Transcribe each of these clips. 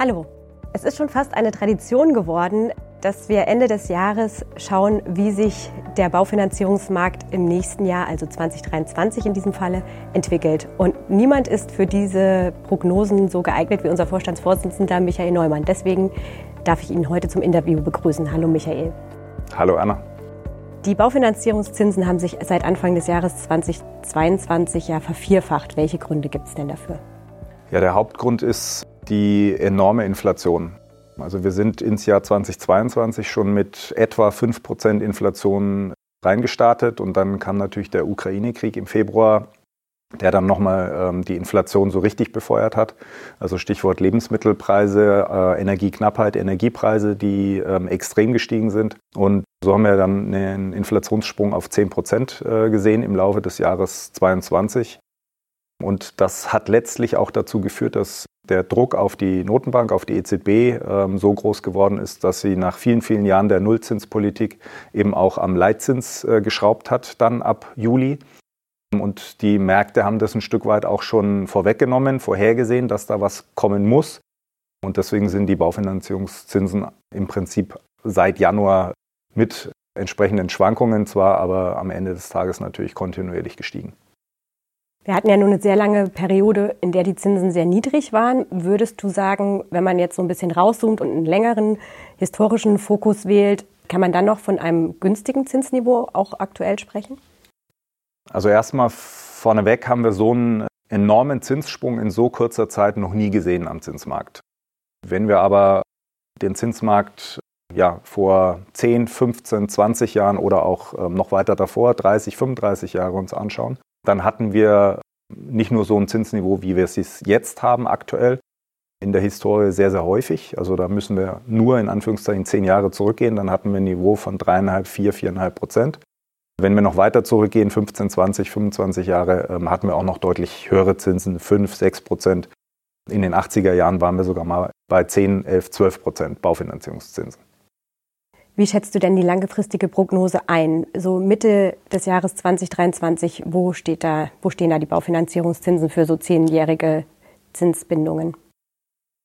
Hallo. Es ist schon fast eine Tradition geworden, dass wir Ende des Jahres schauen, wie sich der Baufinanzierungsmarkt im nächsten Jahr, also 2023 in diesem Falle, entwickelt. Und niemand ist für diese Prognosen so geeignet wie unser Vorstandsvorsitzender Michael Neumann. Deswegen darf ich ihn heute zum Interview begrüßen. Hallo Michael. Hallo Anna. Die Baufinanzierungszinsen haben sich seit Anfang des Jahres 2022 ja vervierfacht. Welche Gründe gibt es denn dafür? Ja, der Hauptgrund ist die enorme Inflation. Also wir sind ins Jahr 2022 schon mit etwa 5% Inflation reingestartet und dann kam natürlich der Ukraine-Krieg im Februar, der dann nochmal ähm, die Inflation so richtig befeuert hat. Also Stichwort Lebensmittelpreise, äh, Energieknappheit, Energiepreise, die ähm, extrem gestiegen sind. Und so haben wir dann einen Inflationssprung auf 10% äh, gesehen im Laufe des Jahres 2022. Und das hat letztlich auch dazu geführt, dass der Druck auf die Notenbank, auf die EZB ähm, so groß geworden ist, dass sie nach vielen, vielen Jahren der Nullzinspolitik eben auch am Leitzins äh, geschraubt hat, dann ab Juli. Und die Märkte haben das ein Stück weit auch schon vorweggenommen, vorhergesehen, dass da was kommen muss. Und deswegen sind die Baufinanzierungszinsen im Prinzip seit Januar mit entsprechenden Schwankungen zwar, aber am Ende des Tages natürlich kontinuierlich gestiegen. Wir hatten ja nun eine sehr lange Periode, in der die Zinsen sehr niedrig waren. Würdest du sagen, wenn man jetzt so ein bisschen rauszoomt und einen längeren historischen Fokus wählt, kann man dann noch von einem günstigen Zinsniveau auch aktuell sprechen? Also erstmal vorneweg haben wir so einen enormen Zinssprung in so kurzer Zeit noch nie gesehen am Zinsmarkt. Wenn wir aber den Zinsmarkt ja, vor 10, 15, 20 Jahren oder auch ähm, noch weiter davor, 30, 35 Jahre uns anschauen, dann hatten wir nicht nur so ein Zinsniveau, wie wir es jetzt haben aktuell, in der Historie sehr, sehr häufig. Also da müssen wir nur in Anführungszeichen zehn Jahre zurückgehen, dann hatten wir ein Niveau von dreieinhalb, vier, viereinhalb Prozent. Wenn wir noch weiter zurückgehen, 15, 20, 25 Jahre, ähm, hatten wir auch noch deutlich höhere Zinsen, 5, 6 Prozent. In den 80er Jahren waren wir sogar mal bei 10, 11, 12 Prozent Baufinanzierungszinsen. Wie schätzt du denn die langfristige Prognose ein? So Mitte des Jahres 2023, wo, steht da, wo stehen da die Baufinanzierungszinsen für so zehnjährige Zinsbindungen?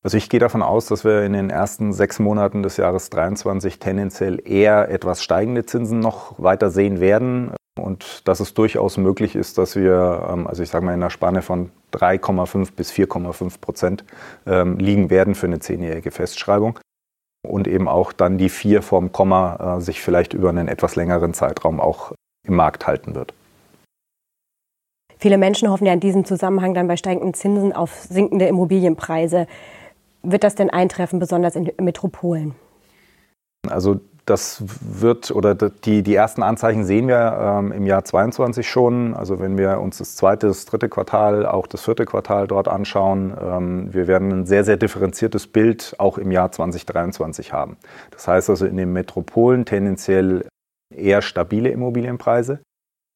Also ich gehe davon aus, dass wir in den ersten sechs Monaten des Jahres 2023 tendenziell eher etwas steigende Zinsen noch weiter sehen werden und dass es durchaus möglich ist, dass wir, ähm, also ich sage mal in einer Spanne von 3,5 bis 4,5 Prozent ähm, liegen werden für eine zehnjährige Festschreibung und eben auch dann die vier vom Komma äh, sich vielleicht über einen etwas längeren Zeitraum auch im Markt halten wird. Viele Menschen hoffen ja in diesem Zusammenhang dann bei steigenden Zinsen auf sinkende Immobilienpreise. Wird das denn eintreffen, besonders in Metropolen? Also das wird oder die, die ersten Anzeichen sehen wir ähm, im Jahr 22 schon. Also wenn wir uns das zweite, das dritte Quartal, auch das vierte Quartal dort anschauen, ähm, wir werden ein sehr, sehr differenziertes Bild auch im Jahr 2023 haben. Das heißt also in den Metropolen tendenziell eher stabile Immobilienpreise.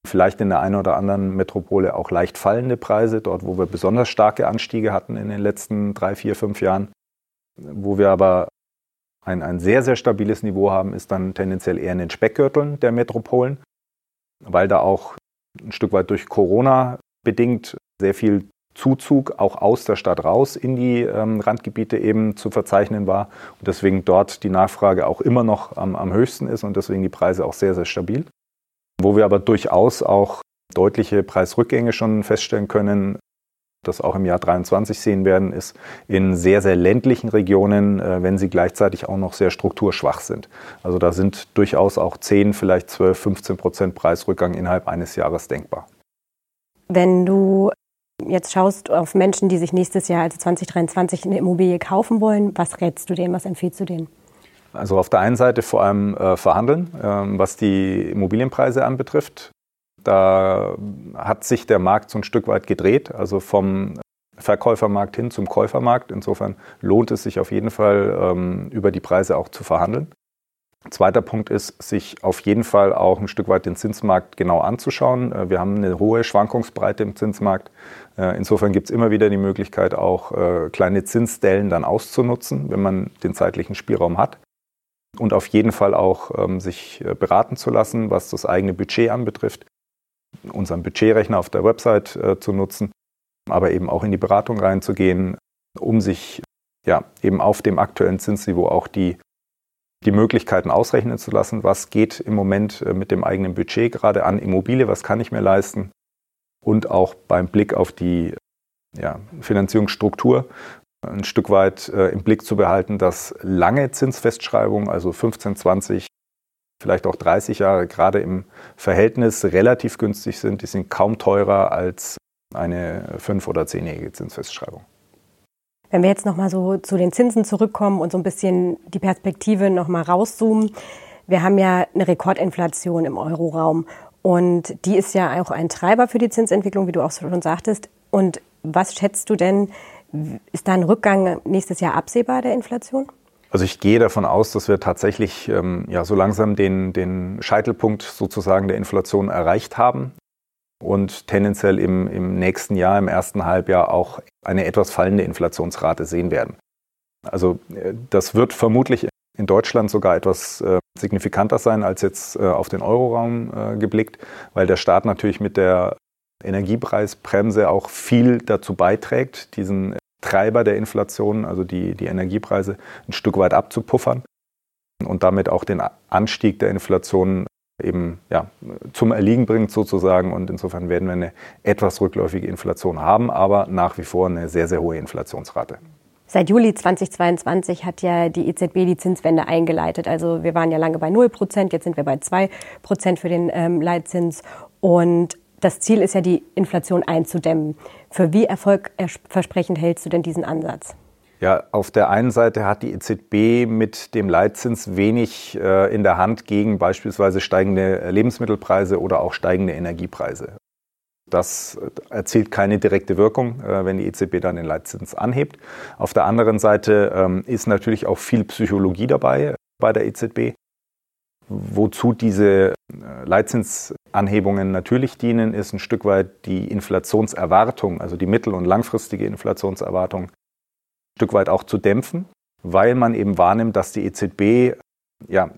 Vielleicht in der einen oder anderen Metropole auch leicht fallende Preise, dort wo wir besonders starke Anstiege hatten in den letzten drei, vier, fünf Jahren. Wo wir aber ein, ein sehr, sehr stabiles Niveau haben, ist dann tendenziell eher in den Speckgürteln der Metropolen, weil da auch ein Stück weit durch Corona bedingt sehr viel Zuzug auch aus der Stadt raus in die ähm, Randgebiete eben zu verzeichnen war und deswegen dort die Nachfrage auch immer noch am, am höchsten ist und deswegen die Preise auch sehr, sehr stabil. Wo wir aber durchaus auch deutliche Preisrückgänge schon feststellen können, das auch im Jahr 23 sehen werden, ist in sehr, sehr ländlichen Regionen, äh, wenn sie gleichzeitig auch noch sehr strukturschwach sind. Also da sind durchaus auch 10, vielleicht 12, 15 Prozent Preisrückgang innerhalb eines Jahres denkbar. Wenn du jetzt schaust auf Menschen, die sich nächstes Jahr, also 2023, eine Immobilie kaufen wollen, was rätst du denen, was empfiehlst du denen? Also auf der einen Seite vor allem äh, verhandeln, ähm, was die Immobilienpreise anbetrifft. Da hat sich der Markt so ein Stück weit gedreht, also vom Verkäufermarkt hin zum Käufermarkt. Insofern lohnt es sich auf jeden Fall, ähm, über die Preise auch zu verhandeln. Zweiter Punkt ist, sich auf jeden Fall auch ein Stück weit den Zinsmarkt genau anzuschauen. Äh, wir haben eine hohe Schwankungsbreite im Zinsmarkt. Äh, insofern gibt es immer wieder die Möglichkeit, auch äh, kleine Zinsdellen dann auszunutzen, wenn man den zeitlichen Spielraum hat. Und auf jeden Fall auch ähm, sich beraten zu lassen, was das eigene Budget anbetrifft unseren Budgetrechner auf der Website äh, zu nutzen, aber eben auch in die Beratung reinzugehen, um sich ja, eben auf dem aktuellen Zinsniveau auch die, die Möglichkeiten ausrechnen zu lassen. Was geht im Moment äh, mit dem eigenen Budget gerade an Immobilie? Was kann ich mir leisten? Und auch beim Blick auf die ja, Finanzierungsstruktur ein Stück weit äh, im Blick zu behalten, dass lange Zinsfestschreibungen, also 15, 20, vielleicht auch 30 Jahre, gerade im Verhältnis relativ günstig sind. Die sind kaum teurer als eine fünf- oder zehnjährige Zinsfestschreibung. Wenn wir jetzt nochmal so zu den Zinsen zurückkommen und so ein bisschen die Perspektive nochmal rauszoomen. Wir haben ja eine Rekordinflation im Euroraum und die ist ja auch ein Treiber für die Zinsentwicklung, wie du auch schon sagtest. Und was schätzt du denn, ist da ein Rückgang nächstes Jahr absehbar der Inflation? Also ich gehe davon aus, dass wir tatsächlich ähm, ja, so langsam den, den Scheitelpunkt sozusagen der Inflation erreicht haben und tendenziell im, im nächsten Jahr, im ersten Halbjahr auch eine etwas fallende Inflationsrate sehen werden. Also äh, das wird vermutlich in Deutschland sogar etwas äh, signifikanter sein als jetzt äh, auf den Euroraum äh, geblickt, weil der Staat natürlich mit der Energiepreisbremse auch viel dazu beiträgt, diesen Treiber der Inflation, also die, die Energiepreise, ein Stück weit abzupuffern und damit auch den Anstieg der Inflation eben ja, zum Erliegen bringt sozusagen. Und insofern werden wir eine etwas rückläufige Inflation haben, aber nach wie vor eine sehr, sehr hohe Inflationsrate. Seit Juli 2022 hat ja die EZB die Zinswende eingeleitet. Also wir waren ja lange bei 0 Prozent, jetzt sind wir bei 2 Prozent für den ähm, Leitzins. Und das Ziel ist ja, die Inflation einzudämmen. Für wie erfolgversprechend hältst du denn diesen Ansatz? Ja, auf der einen Seite hat die EZB mit dem Leitzins wenig äh, in der Hand gegen beispielsweise steigende Lebensmittelpreise oder auch steigende Energiepreise. Das erzielt keine direkte Wirkung, äh, wenn die EZB dann den Leitzins anhebt. Auf der anderen Seite ähm, ist natürlich auch viel Psychologie dabei bei der EZB. Wozu diese äh, Leitzinsanhebungen natürlich dienen, ist ein Stück weit die Inflationserwartung, also die mittel- und langfristige Inflationserwartung, ein Stück weit auch zu dämpfen, weil man eben wahrnimmt, dass die EZB ja,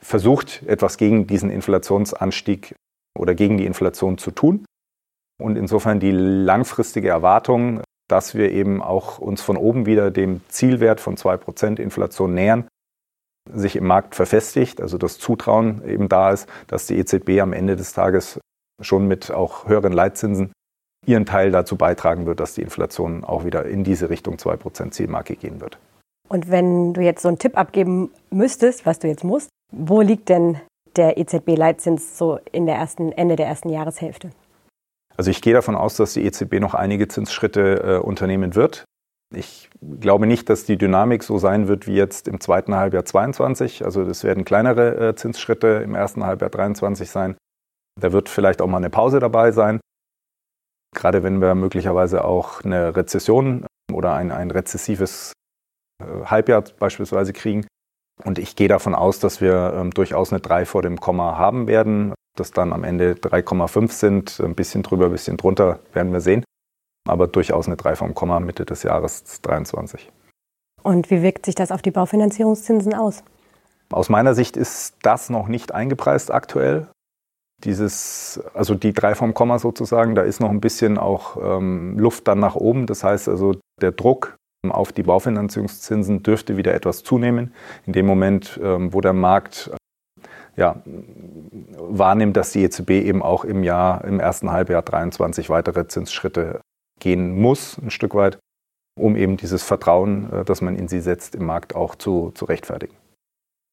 versucht, etwas gegen diesen Inflationsanstieg oder gegen die Inflation zu tun. Und insofern die langfristige Erwartung, dass wir eben auch uns von oben wieder dem Zielwert von 2% Inflation nähern, sich im Markt verfestigt, also das Zutrauen eben da ist, dass die EZB am Ende des Tages schon mit auch höheren Leitzinsen ihren Teil dazu beitragen wird, dass die Inflation auch wieder in diese Richtung 2% Zielmarke gehen wird. Und wenn du jetzt so einen Tipp abgeben müsstest, was du jetzt musst, wo liegt denn der EZB-Leitzins so in der ersten, Ende der ersten Jahreshälfte? Also ich gehe davon aus, dass die EZB noch einige Zinsschritte äh, unternehmen wird. Ich glaube nicht, dass die Dynamik so sein wird wie jetzt im zweiten Halbjahr 22. Also das werden kleinere äh, Zinsschritte im ersten Halbjahr 23 sein. Da wird vielleicht auch mal eine Pause dabei sein. Gerade wenn wir möglicherweise auch eine Rezession oder ein, ein rezessives äh, Halbjahr beispielsweise kriegen. Und ich gehe davon aus, dass wir ähm, durchaus eine 3 vor dem Komma haben werden. Das dann am Ende 3,5 sind, ein bisschen drüber, ein bisschen drunter, werden wir sehen aber durchaus eine 3 vom Komma Mitte des Jahres 2023. Und wie wirkt sich das auf die Baufinanzierungszinsen aus? Aus meiner Sicht ist das noch nicht eingepreist aktuell. Dieses, also die 3 vom Komma sozusagen, da ist noch ein bisschen auch ähm, Luft dann nach oben. Das heißt also, der Druck auf die Baufinanzierungszinsen dürfte wieder etwas zunehmen. In dem Moment, ähm, wo der Markt ja, wahrnimmt, dass die EZB eben auch im Jahr, im ersten Halbjahr 23 weitere Zinsschritte gehen muss, ein Stück weit, um eben dieses Vertrauen, äh, das man in sie setzt, im Markt auch zu, zu rechtfertigen.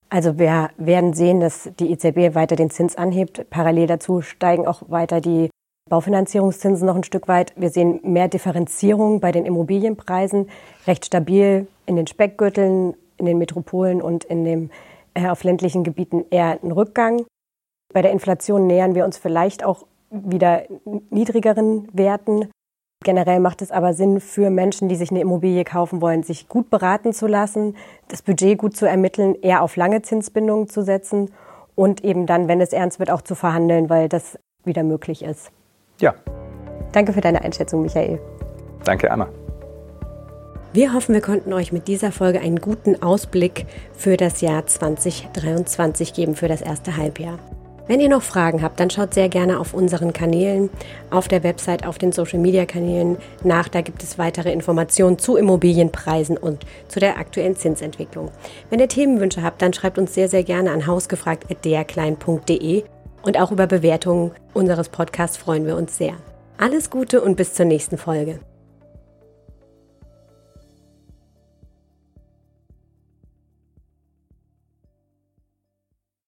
Also wir werden sehen, dass die EZB weiter den Zins anhebt. Parallel dazu steigen auch weiter die Baufinanzierungszinsen noch ein Stück weit. Wir sehen mehr Differenzierung bei den Immobilienpreisen, recht stabil in den Speckgürteln, in den Metropolen und in dem, äh, auf ländlichen Gebieten eher ein Rückgang. Bei der Inflation nähern wir uns vielleicht auch wieder niedrigeren Werten. Generell macht es aber Sinn für Menschen, die sich eine Immobilie kaufen wollen, sich gut beraten zu lassen, das Budget gut zu ermitteln, eher auf lange Zinsbindungen zu setzen und eben dann, wenn es ernst wird, auch zu verhandeln, weil das wieder möglich ist. Ja. Danke für deine Einschätzung, Michael. Danke, Anna. Wir hoffen, wir konnten euch mit dieser Folge einen guten Ausblick für das Jahr 2023 geben, für das erste Halbjahr. Wenn ihr noch Fragen habt, dann schaut sehr gerne auf unseren Kanälen, auf der Website, auf den Social-Media-Kanälen nach. Da gibt es weitere Informationen zu Immobilienpreisen und zu der aktuellen Zinsentwicklung. Wenn ihr Themenwünsche habt, dann schreibt uns sehr, sehr gerne an hausgefragt.derklein.de und auch über Bewertungen unseres Podcasts freuen wir uns sehr. Alles Gute und bis zur nächsten Folge.